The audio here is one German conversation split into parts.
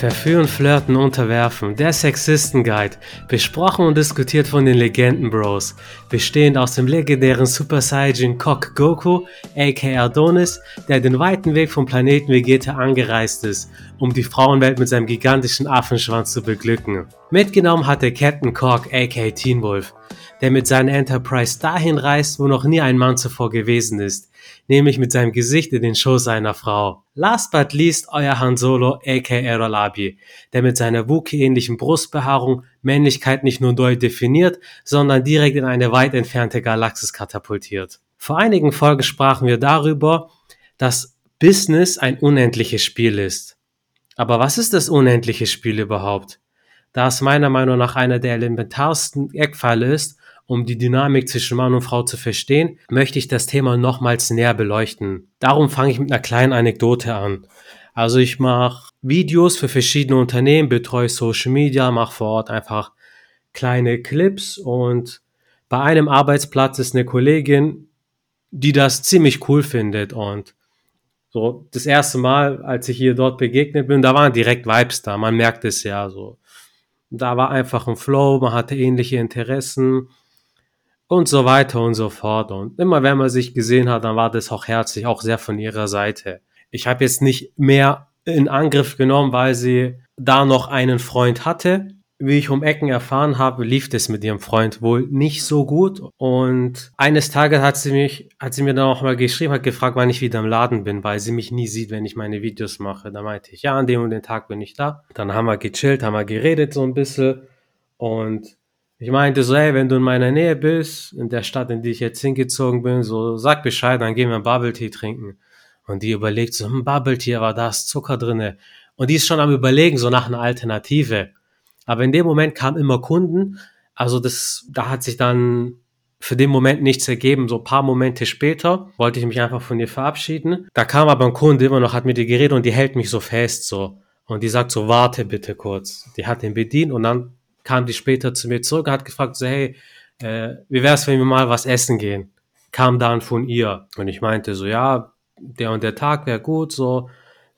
Verführen, Flirten, Unterwerfen, der Sexisten-Guide, besprochen und diskutiert von den Legenden-Bros, bestehend aus dem legendären Super Saiyajin Cock Goku, aka Adonis, der den weiten Weg vom Planeten Vegeta angereist ist, um die Frauenwelt mit seinem gigantischen Affenschwanz zu beglücken. Mitgenommen hatte Captain Cock, aka Teen Wolf, der mit seiner Enterprise dahin reist, wo noch nie ein Mann zuvor gewesen ist, nämlich mit seinem Gesicht in den Schoß seiner Frau. Last but least euer Han Solo, aka Rolabi, der mit seiner Wookie-ähnlichen Brustbehaarung Männlichkeit nicht nur neu definiert, sondern direkt in eine weit entfernte Galaxis katapultiert. Vor einigen Folgen sprachen wir darüber, dass Business ein unendliches Spiel ist. Aber was ist das unendliche Spiel überhaupt? Da es meiner Meinung nach einer der elementarsten Eckpfeile ist, um die Dynamik zwischen Mann und Frau zu verstehen, möchte ich das Thema nochmals näher beleuchten. Darum fange ich mit einer kleinen Anekdote an. Also ich mache Videos für verschiedene Unternehmen, betreue Social Media, mache vor Ort einfach kleine Clips und bei einem Arbeitsplatz ist eine Kollegin, die das ziemlich cool findet und so das erste Mal, als ich hier dort begegnet bin, da waren direkt Vibes da, man merkt es ja so. Da war einfach ein Flow, man hatte ähnliche Interessen und so weiter und so fort. Und immer wenn man sich gesehen hat, dann war das auch herzlich, auch sehr von ihrer Seite. Ich habe jetzt nicht mehr in Angriff genommen, weil sie da noch einen Freund hatte. Wie ich um Ecken erfahren habe, lief das mit ihrem Freund wohl nicht so gut. Und eines Tages hat sie mich, hat sie mir dann auch mal geschrieben, hat gefragt, wann ich wieder im Laden bin, weil sie mich nie sieht, wenn ich meine Videos mache. Da meinte ich, ja, an dem und den Tag bin ich da. Dann haben wir gechillt, haben wir geredet so ein bisschen. Und ich meinte so, hey, wenn du in meiner Nähe bist, in der Stadt, in die ich jetzt hingezogen bin, so sag Bescheid, dann gehen wir Bubble Tea trinken. Und die überlegt so, hm, Bubble Tea, aber da ist Zucker drinne. Und die ist schon am überlegen, so nach einer Alternative. Aber in dem Moment kamen immer Kunden. Also das, da hat sich dann für den Moment nichts ergeben. So ein paar Momente später wollte ich mich einfach von ihr verabschieden. Da kam aber ein Kunde immer noch, hat mit ihr geredet und die hält mich so fest, so. Und die sagt so, warte bitte kurz. Die hat den bedient und dann kam die später zu mir zurück, hat gefragt, so, hey, äh, wie wär's, wenn wir mal was essen gehen? Kam dann von ihr. Und ich meinte so, ja, der und der Tag wäre gut, so,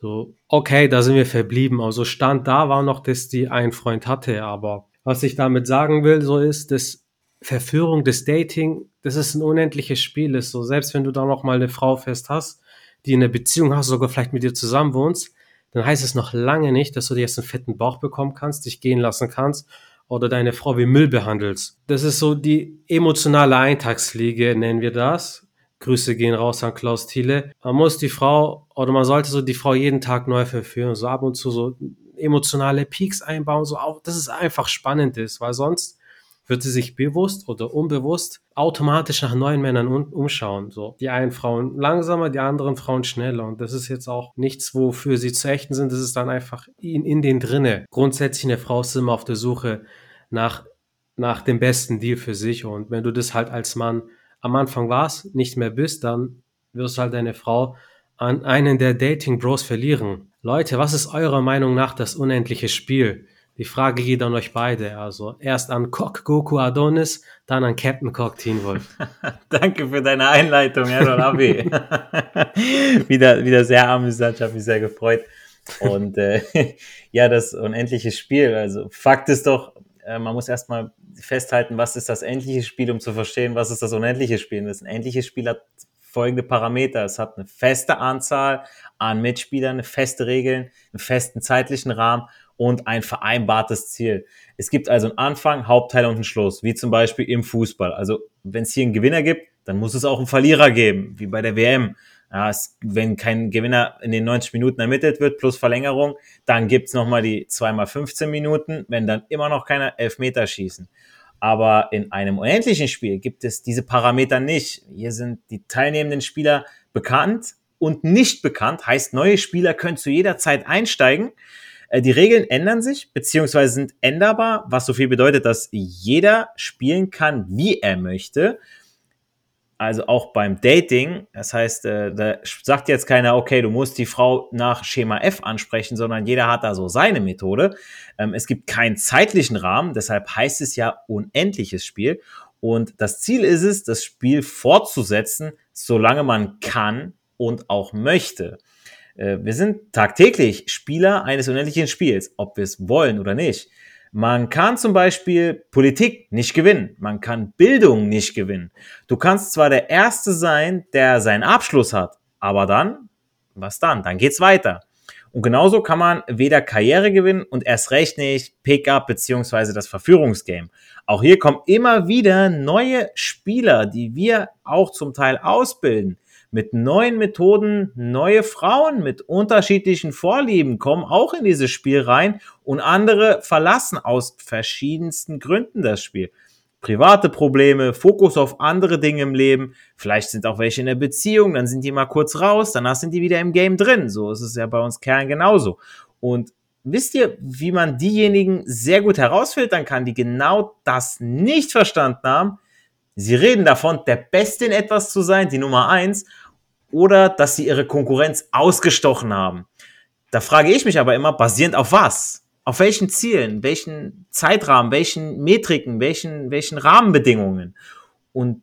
so, okay, da sind wir verblieben. Also stand da war noch, dass die einen Freund hatte, aber was ich damit sagen will, so ist, dass Verführung, des Dating, das ist ein unendliches Spiel ist. So, selbst wenn du da noch mal eine Frau fest hast, die in einer Beziehung hast, sogar vielleicht mit dir zusammen wohnst, dann heißt es noch lange nicht, dass du dir jetzt einen fetten Bauch bekommen kannst, dich gehen lassen kannst oder deine Frau wie Müll behandelst. Das ist so die emotionale Eintagsfliege, nennen wir das. Grüße gehen raus an Klaus Thiele. Man muss die Frau oder man sollte so die Frau jeden Tag neu verführen, so ab und zu so emotionale Peaks einbauen, so auch, dass es einfach spannend ist, weil sonst wird sie sich bewusst oder unbewusst automatisch nach neuen Männern umschauen. So die einen Frauen langsamer, die anderen Frauen schneller. Und das ist jetzt auch nichts, wofür sie zu ächten sind. Das ist dann einfach in, in den drinne. Grundsätzlich eine Frau ist immer auf der Suche nach, nach dem besten Deal für sich. Und wenn du das halt als Mann am Anfang warst, nicht mehr bist, dann wirst du halt deine Frau an einen der Dating Bros verlieren. Leute, was ist eurer Meinung nach das unendliche Spiel? Die Frage geht an euch beide. Also erst an Cock Goku Adonis, dann an Captain Cock Teen Wolf. Danke für deine Einleitung, Errol Abi. wieder, wieder sehr amüsant, ich habe mich sehr gefreut. Und äh, ja, das unendliche Spiel. Also Fakt ist doch, äh, man muss erstmal festhalten, was ist das endliche Spiel, um zu verstehen, was ist das unendliche Spiel. Das endliche Spiel hat folgende Parameter. Es hat eine feste Anzahl an Mitspielern, feste Regeln, einen festen zeitlichen Rahmen und ein vereinbartes Ziel. Es gibt also einen Anfang, Hauptteil und einen Schluss, wie zum Beispiel im Fußball. Also wenn es hier einen Gewinner gibt, dann muss es auch einen Verlierer geben, wie bei der WM. Ja, es, wenn kein Gewinner in den 90 Minuten ermittelt wird plus Verlängerung, dann gibt's nochmal die 2x15 Minuten, wenn dann immer noch keiner Elfmeter schießen. Aber in einem unendlichen Spiel gibt es diese Parameter nicht. Hier sind die teilnehmenden Spieler bekannt und nicht bekannt, heißt neue Spieler können zu jeder Zeit einsteigen. Äh, die Regeln ändern sich, beziehungsweise sind änderbar, was so viel bedeutet, dass jeder spielen kann, wie er möchte also auch beim Dating, das heißt, äh, da sagt jetzt keiner, okay, du musst die Frau nach Schema F ansprechen, sondern jeder hat da so seine Methode. Ähm, es gibt keinen zeitlichen Rahmen, deshalb heißt es ja unendliches Spiel. Und das Ziel ist es, das Spiel fortzusetzen, solange man kann und auch möchte. Äh, wir sind tagtäglich Spieler eines unendlichen Spiels, ob wir es wollen oder nicht. Man kann zum Beispiel Politik nicht gewinnen. Man kann Bildung nicht gewinnen. Du kannst zwar der Erste sein, der seinen Abschluss hat, aber dann, was dann? Dann geht's weiter. Und genauso kann man weder Karriere gewinnen und erst recht nicht Pickup beziehungsweise das Verführungsgame. Auch hier kommen immer wieder neue Spieler, die wir auch zum Teil ausbilden mit neuen Methoden, neue Frauen mit unterschiedlichen Vorlieben kommen auch in dieses Spiel rein und andere verlassen aus verschiedensten Gründen das Spiel. Private Probleme, Fokus auf andere Dinge im Leben, vielleicht sind auch welche in der Beziehung, dann sind die mal kurz raus, danach sind die wieder im Game drin. So ist es ja bei uns Kerlen genauso. Und wisst ihr, wie man diejenigen sehr gut herausfiltern kann, die genau das nicht verstanden haben? Sie reden davon, der Beste in etwas zu sein, die Nummer eins, oder dass sie ihre Konkurrenz ausgestochen haben. Da frage ich mich aber immer, basierend auf was? Auf welchen Zielen, welchen Zeitrahmen, welchen Metriken, welchen, welchen Rahmenbedingungen? Und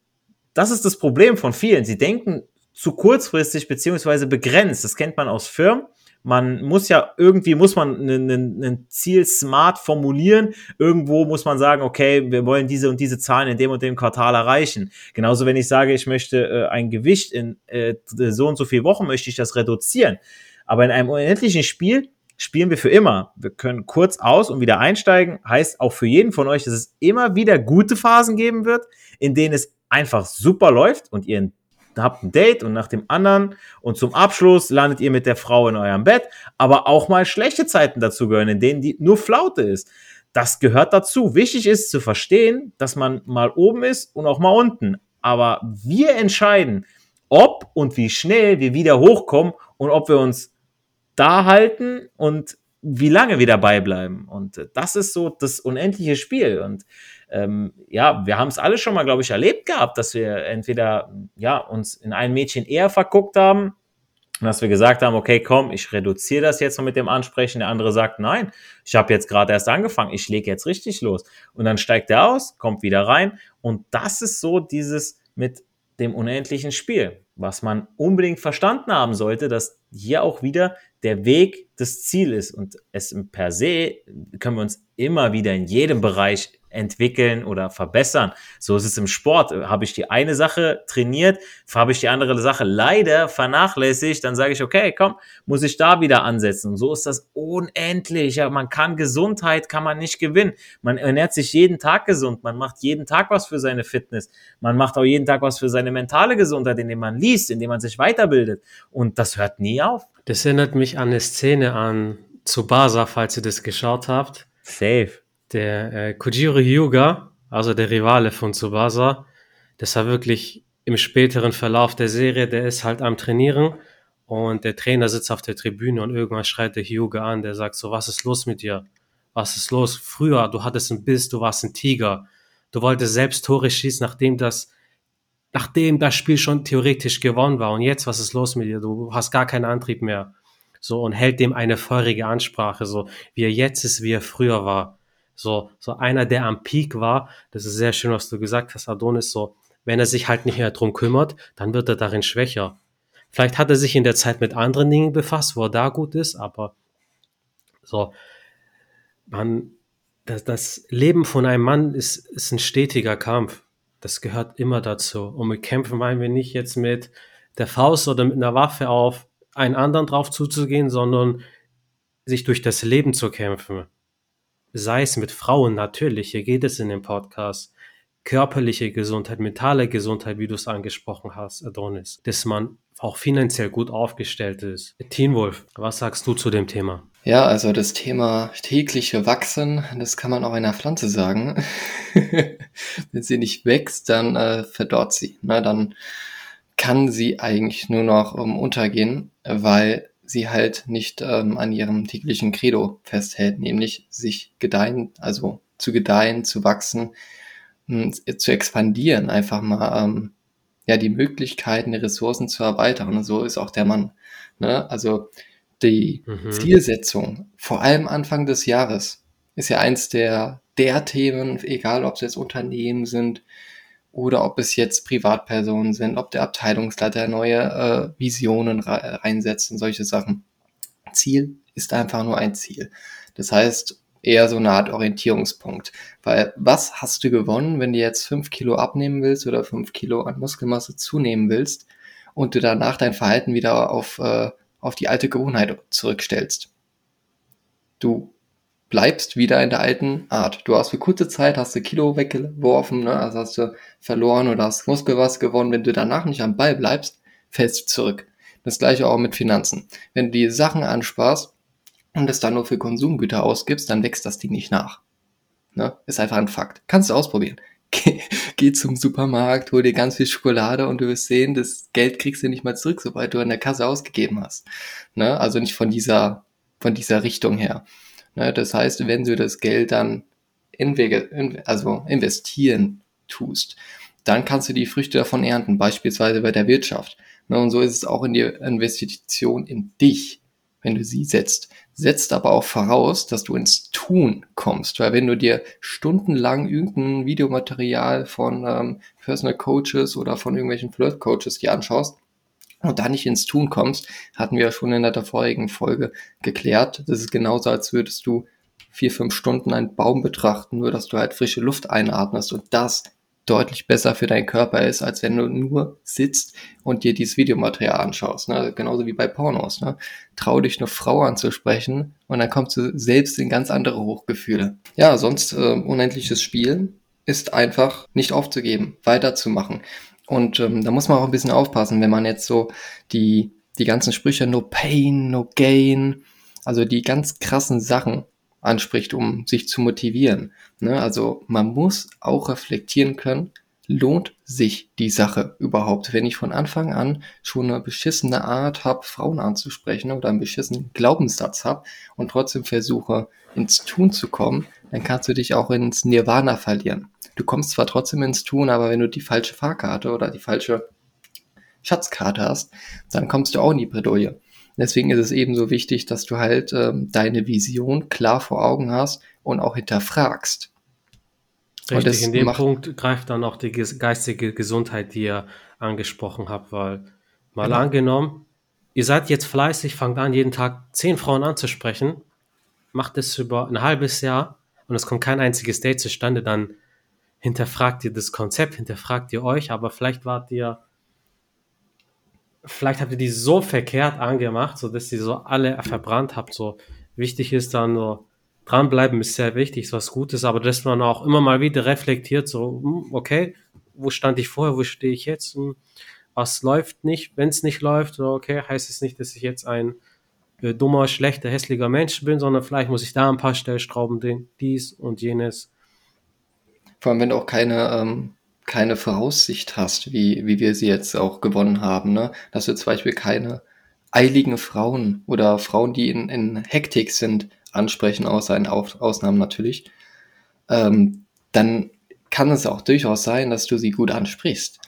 das ist das Problem von vielen. Sie denken zu kurzfristig beziehungsweise begrenzt. Das kennt man aus Firmen man muss ja irgendwie muss man ein Ziel smart formulieren. Irgendwo muss man sagen, okay, wir wollen diese und diese Zahlen in dem und dem Quartal erreichen. Genauso, wenn ich sage, ich möchte äh, ein Gewicht in äh, so und so viel Wochen möchte ich das reduzieren. Aber in einem unendlichen Spiel spielen wir für immer. Wir können kurz aus und wieder einsteigen. Heißt auch für jeden von euch, dass es immer wieder gute Phasen geben wird, in denen es einfach super läuft und ihr ein habt ein Date und nach dem anderen und zum Abschluss landet ihr mit der Frau in eurem Bett, aber auch mal schlechte Zeiten dazu gehören, in denen die nur Flaute ist. Das gehört dazu. Wichtig ist zu verstehen, dass man mal oben ist und auch mal unten. Aber wir entscheiden, ob und wie schnell wir wieder hochkommen und ob wir uns da halten und wie lange wir dabei bleiben. Und das ist so das unendliche Spiel. Und ähm, ja, wir haben es alle schon mal, glaube ich, erlebt gehabt, dass wir entweder ja uns in ein Mädchen eher verguckt haben, dass wir gesagt haben, okay, komm, ich reduziere das jetzt noch mit dem Ansprechen. Der andere sagt, nein, ich habe jetzt gerade erst angefangen, ich lege jetzt richtig los. Und dann steigt er aus, kommt wieder rein. Und das ist so dieses mit dem unendlichen Spiel, was man unbedingt verstanden haben sollte, dass hier auch wieder der Weg das Ziel ist. Und es per se können wir uns immer wieder in jedem Bereich entwickeln oder verbessern. So ist es im Sport. Habe ich die eine Sache trainiert, habe ich die andere Sache leider vernachlässigt, dann sage ich, okay, komm, muss ich da wieder ansetzen. Und so ist das unendlich. Ja, man kann Gesundheit, kann man nicht gewinnen. Man ernährt sich jeden Tag gesund. Man macht jeden Tag was für seine Fitness. Man macht auch jeden Tag was für seine mentale Gesundheit, indem man liest, indem man sich weiterbildet. Und das hört nie auf. Das erinnert mich an eine Szene an Tsubasa, falls ihr das geschaut habt. Safe der äh, Kojiro Hyuga, also der Rivale von Tsubasa, das war wirklich im späteren Verlauf der Serie, der ist halt am Trainieren und der Trainer sitzt auf der Tribüne und irgendwann schreit der Hyuga an, der sagt so, was ist los mit dir? Was ist los? Früher, du hattest einen Biss, du warst ein Tiger. Du wolltest selbst Tore schießen, nachdem das, nachdem das Spiel schon theoretisch gewonnen war. Und jetzt, was ist los mit dir? Du hast gar keinen Antrieb mehr. So, und hält dem eine feurige Ansprache, so, wie er jetzt ist, wie er früher war. So, so einer, der am Peak war, das ist sehr schön, was du gesagt hast, Adonis, so, wenn er sich halt nicht mehr drum kümmert, dann wird er darin schwächer. Vielleicht hat er sich in der Zeit mit anderen Dingen befasst, wo er da gut ist, aber so, man, das, das Leben von einem Mann ist, ist ein stetiger Kampf. Das gehört immer dazu. Und mit Kämpfen meinen wir nicht jetzt mit der Faust oder mit einer Waffe auf einen anderen drauf zuzugehen, sondern sich durch das Leben zu kämpfen sei es mit Frauen natürlich, hier geht es in dem Podcast, körperliche Gesundheit, mentale Gesundheit, wie du es angesprochen hast, Adonis, dass man auch finanziell gut aufgestellt ist. Teen Wolf, was sagst du zu dem Thema? Ja, also das Thema tägliche Wachsen, das kann man auch einer Pflanze sagen. Wenn sie nicht wächst, dann äh, verdorrt sie. Ne? Dann kann sie eigentlich nur noch um, untergehen, weil sie halt nicht ähm, an ihrem täglichen Credo festhält, nämlich sich gedeihen, also zu gedeihen, zu wachsen, mh, hm, zu expandieren, einfach mal ähm, ja die Möglichkeiten, die Ressourcen zu erweitern. Und so ist auch der Mann. Ne? Also die mhm. Zielsetzung, vor allem Anfang des Jahres, ist ja eins der der Themen, egal ob es jetzt Unternehmen sind, oder ob es jetzt Privatpersonen sind, ob der Abteilungsleiter neue äh, Visionen reinsetzt und solche Sachen. Ziel ist einfach nur ein Ziel. Das heißt, eher so eine Art Orientierungspunkt. Weil was hast du gewonnen, wenn du jetzt fünf Kilo abnehmen willst oder fünf Kilo an Muskelmasse zunehmen willst und du danach dein Verhalten wieder auf, äh, auf die alte Gewohnheit zurückstellst? Du bleibst wieder in der alten Art. Du hast für kurze Zeit hast du Kilo weggeworfen, ne? also hast du verloren oder hast Muskelmasse gewonnen. Wenn du danach nicht am Ball bleibst, fällst du zurück. Das gleiche auch mit Finanzen. Wenn du die Sachen ansparst, und es dann nur für Konsumgüter ausgibst, dann wächst das Ding nicht nach. Ne? Ist einfach ein Fakt. Kannst du ausprobieren. Geh, geh zum Supermarkt, hol dir ganz viel Schokolade und du wirst sehen, das Geld kriegst du nicht mal zurück, sobald du an der Kasse ausgegeben hast. Ne? Also nicht von dieser, von dieser Richtung her. Ne? Das heißt, wenn du das Geld dann in also investieren tust, dann kannst du die Früchte davon ernten, beispielsweise bei der Wirtschaft. Ne? Und so ist es auch in die Investition in dich wenn du sie setzt. Setzt aber auch voraus, dass du ins Tun kommst. Weil wenn du dir stundenlang irgendein Videomaterial von ähm, Personal Coaches oder von irgendwelchen Flirt Coaches dir anschaust, und da nicht ins Tun kommst, hatten wir ja schon in der vorigen Folge geklärt. Das ist genauso, als würdest du vier, fünf Stunden einen Baum betrachten, nur dass du halt frische Luft einatmest. Und das deutlich besser für deinen Körper ist, als wenn du nur sitzt und dir dieses Videomaterial anschaust. Ne? Genauso wie bei Pornos. Ne? Trau dich eine Frau anzusprechen und dann kommst du selbst in ganz andere Hochgefühle. Ja, sonst äh, unendliches Spielen ist einfach nicht aufzugeben, weiterzumachen. Und ähm, da muss man auch ein bisschen aufpassen, wenn man jetzt so die, die ganzen Sprüche No Pain, No Gain, also die ganz krassen Sachen anspricht, um sich zu motivieren. Ne? Also man muss auch reflektieren können, lohnt sich die Sache überhaupt? Wenn ich von Anfang an schon eine beschissene Art habe, Frauen anzusprechen oder einen beschissenen Glaubenssatz habe und trotzdem versuche, ins Tun zu kommen, dann kannst du dich auch ins Nirvana verlieren. Du kommst zwar trotzdem ins Tun, aber wenn du die falsche Fahrkarte oder die falsche Schatzkarte hast, dann kommst du auch in die Bredouille. Deswegen ist es ebenso wichtig, dass du halt ähm, deine Vision klar vor Augen hast und auch hinterfragst. Richtig, in dem Punkt greift dann auch die geistige Gesundheit, die ihr angesprochen habt, weil mal genau. angenommen, ihr seid jetzt fleißig, fangt an, jeden Tag zehn Frauen anzusprechen, macht es über ein halbes Jahr und es kommt kein einziges Date zustande, dann hinterfragt ihr das Konzept, hinterfragt ihr euch, aber vielleicht wart ihr vielleicht habt ihr die so verkehrt angemacht, so dass ihr so alle verbrannt habt. So wichtig ist dann so dranbleiben ist sehr wichtig, ist was Gutes, aber dass man auch immer mal wieder reflektiert, so hm, okay, wo stand ich vorher, wo stehe ich jetzt, hm, was läuft nicht, wenn es nicht läuft, so, okay, heißt es nicht, dass ich jetzt ein äh, dummer, schlechter, hässlicher Mensch bin, sondern vielleicht muss ich da ein paar Stellschrauben, dies und jenes. Vor allem, wenn du auch keine ähm, keine Voraussicht hast, wie, wie wir sie jetzt auch gewonnen haben, ne? dass du zum Beispiel keine eiligen Frauen oder Frauen, die in, in Hektik sind, ansprechen, außer in Ausnahmen natürlich, ähm, dann kann es auch durchaus sein, dass du sie gut ansprichst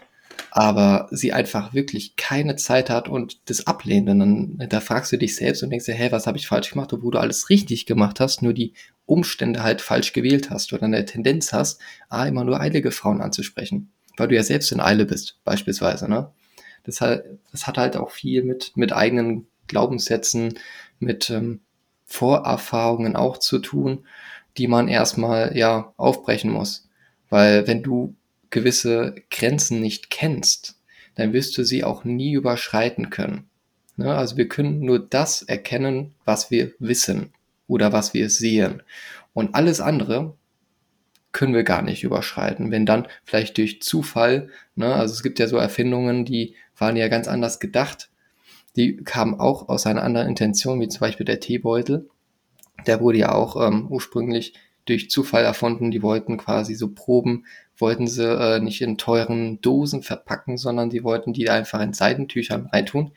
aber sie einfach wirklich keine Zeit hat und das ablehnt. Und dann da fragst du dich selbst und denkst dir, hey, was habe ich falsch gemacht, obwohl du alles richtig gemacht hast, nur die Umstände halt falsch gewählt hast oder eine Tendenz hast, ah, immer nur eilige Frauen anzusprechen, weil du ja selbst in Eile bist, beispielsweise. Ne? Das, hat, das hat halt auch viel mit, mit eigenen Glaubenssätzen, mit ähm, Vorerfahrungen auch zu tun, die man erstmal ja aufbrechen muss. Weil wenn du gewisse Grenzen nicht kennst, dann wirst du sie auch nie überschreiten können. Ne? Also wir können nur das erkennen, was wir wissen oder was wir sehen. Und alles andere können wir gar nicht überschreiten. Wenn dann vielleicht durch Zufall, ne, also es gibt ja so Erfindungen, die waren ja ganz anders gedacht. Die kamen auch aus einer anderen Intention, wie zum Beispiel der Teebeutel. Der wurde ja auch ähm, ursprünglich durch Zufall erfunden. Die wollten quasi so Proben wollten sie äh, nicht in teuren Dosen verpacken, sondern die wollten die einfach in Seidentüchern reintun.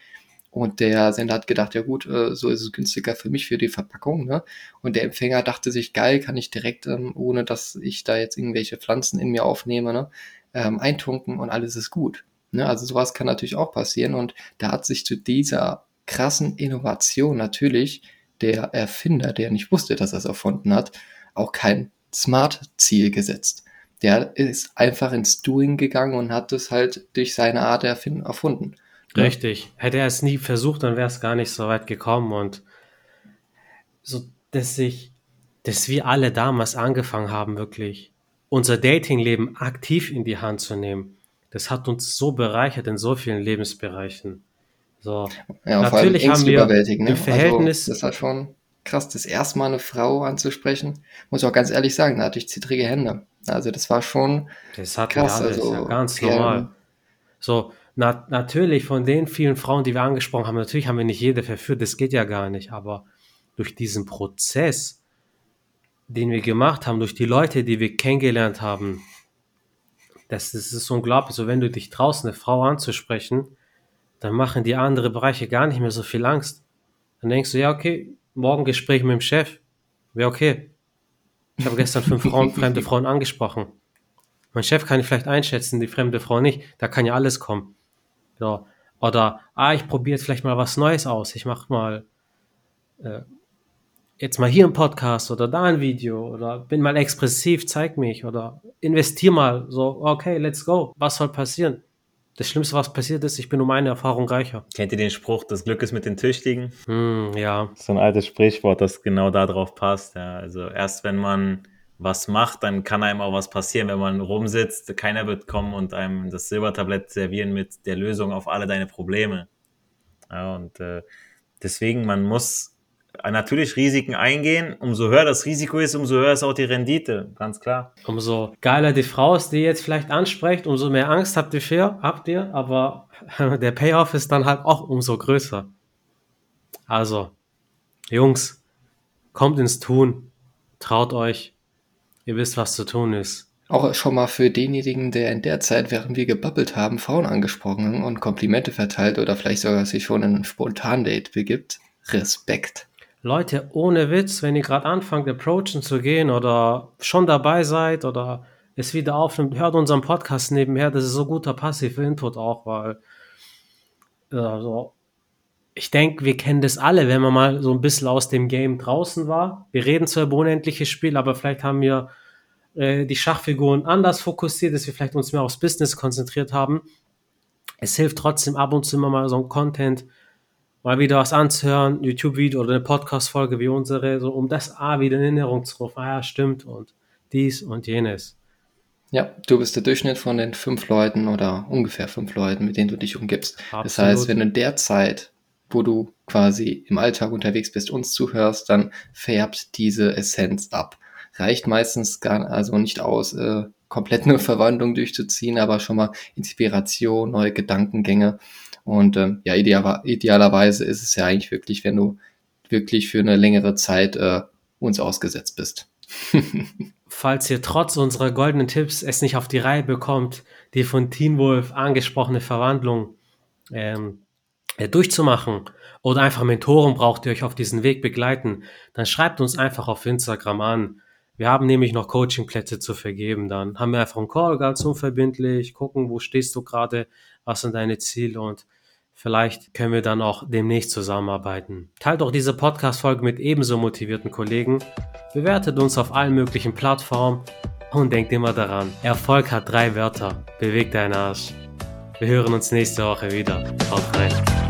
Und der Sender hat gedacht, ja gut, äh, so ist es günstiger für mich für die Verpackung. Ne? Und der Empfänger dachte sich, geil, kann ich direkt, ähm, ohne dass ich da jetzt irgendwelche Pflanzen in mir aufnehme, ne? ähm, eintunken und alles ist gut. Ne? Also sowas kann natürlich auch passieren. Und da hat sich zu dieser krassen Innovation natürlich der Erfinder, der nicht wusste, dass er es erfunden hat, auch kein Smart-Ziel gesetzt der ist einfach ins Doing gegangen und hat es halt durch seine Art erfunden. Richtig. Hätte er es nie versucht, dann wäre es gar nicht so weit gekommen und so, dass ich, dass wir alle damals angefangen haben, wirklich unser Datingleben aktiv in die Hand zu nehmen. Das hat uns so bereichert in so vielen Lebensbereichen. So, Ja, und vor allem natürlich haben wir überwältigen, im ne? Verhältnis, Also, das war schon krass, das erste Mal eine Frau anzusprechen. Muss ich auch ganz ehrlich sagen, da hatte ich zittrige Hände. Also, das war schon das hatten wir krass. alles, ja, Also, ganz wir, normal. So, na, natürlich von den vielen Frauen, die wir angesprochen haben, natürlich haben wir nicht jede verführt, das geht ja gar nicht, aber durch diesen Prozess, den wir gemacht haben, durch die Leute, die wir kennengelernt haben, das, das ist unglaublich. So, wenn du dich traust, eine Frau anzusprechen, dann machen die anderen Bereiche gar nicht mehr so viel Angst. Dann denkst du, ja, okay, morgen Gespräch mit dem Chef, wäre okay. Ich habe gestern fünf Frauen, fremde Frauen angesprochen. Mein Chef kann ich vielleicht einschätzen, die fremde Frau nicht. Da kann ja alles kommen. So. Oder, ah, ich probiere jetzt vielleicht mal was Neues aus. Ich mache mal äh, jetzt mal hier ein Podcast oder da ein Video oder bin mal expressiv, zeig mich oder investier mal. So, okay, let's go. Was soll passieren? Das Schlimmste, was passiert ist, ich bin um eine Erfahrung reicher. Kennt ihr den Spruch, das Glück ist mit den Tüchtigen? Hm, ja, So ein altes Sprichwort, das genau da drauf passt. Ja. Also erst wenn man was macht, dann kann einem auch was passieren. Wenn man rumsitzt, keiner wird kommen und einem das Silbertablett servieren mit der Lösung auf alle deine Probleme. Ja, und äh, deswegen, man muss natürlich Risiken eingehen. Umso höher das Risiko ist, umso höher ist auch die Rendite, ganz klar. umso geiler die Frau ist, die ihr jetzt vielleicht ansprecht, umso mehr Angst habt ihr, für, habt ihr, aber der Payoff ist dann halt auch umso größer. Also, Jungs, kommt ins Tun, traut euch, ihr wisst, was zu tun ist. Auch schon mal für denjenigen, der in der Zeit, während wir gebabbelt haben, Frauen angesprochen und Komplimente verteilt oder vielleicht sogar sich schon in ein Spontandate begibt. Respekt. Leute, ohne Witz, wenn ihr gerade anfangt, approachen zu gehen oder schon dabei seid oder es wieder aufnimmt, hört unseren Podcast nebenher. Das ist so guter passiver Input auch, weil also, ich denke, wir kennen das alle, wenn man mal so ein bisschen aus dem Game draußen war. Wir reden zwar über unendliches Spiel, aber vielleicht haben wir äh, die Schachfiguren anders fokussiert, dass wir vielleicht uns mehr aufs Business konzentriert haben. Es hilft trotzdem ab und zu immer mal so ein Content, mal wieder was anzuhören, YouTube-Video oder eine Podcast-Folge wie unsere, so um das A wieder in Erinnerung zu rufen. Ah ja, stimmt und dies und jenes. Ja, du bist der Durchschnitt von den fünf Leuten oder ungefähr fünf Leuten, mit denen du dich umgibst. Das Absolut. heißt, wenn du in der Zeit, wo du quasi im Alltag unterwegs bist, uns zuhörst, dann färbt diese Essenz ab. Reicht meistens gar also nicht aus, äh, komplett eine Verwandlung durchzuziehen, aber schon mal Inspiration, neue Gedankengänge. Und ähm, ja, ideal, idealerweise ist es ja eigentlich wirklich, wenn du wirklich für eine längere Zeit äh, uns ausgesetzt bist. Falls ihr trotz unserer goldenen Tipps es nicht auf die Reihe bekommt, die von Teen Wolf angesprochene Verwandlung ähm, äh, durchzumachen oder einfach Mentoren braucht, die euch auf diesen Weg begleiten, dann schreibt uns einfach auf Instagram an. Wir haben nämlich noch Coachingplätze zu vergeben. Dann haben wir einfach einen Call ganz unverbindlich, gucken, wo stehst du gerade, was sind deine Ziele und vielleicht können wir dann auch demnächst zusammenarbeiten. Teilt auch diese Podcast-Folge mit ebenso motivierten Kollegen. Bewertet uns auf allen möglichen Plattformen und denkt immer daran, Erfolg hat drei Wörter. Bewegt deinen Arsch. Wir hören uns nächste Woche wieder. Haut rein.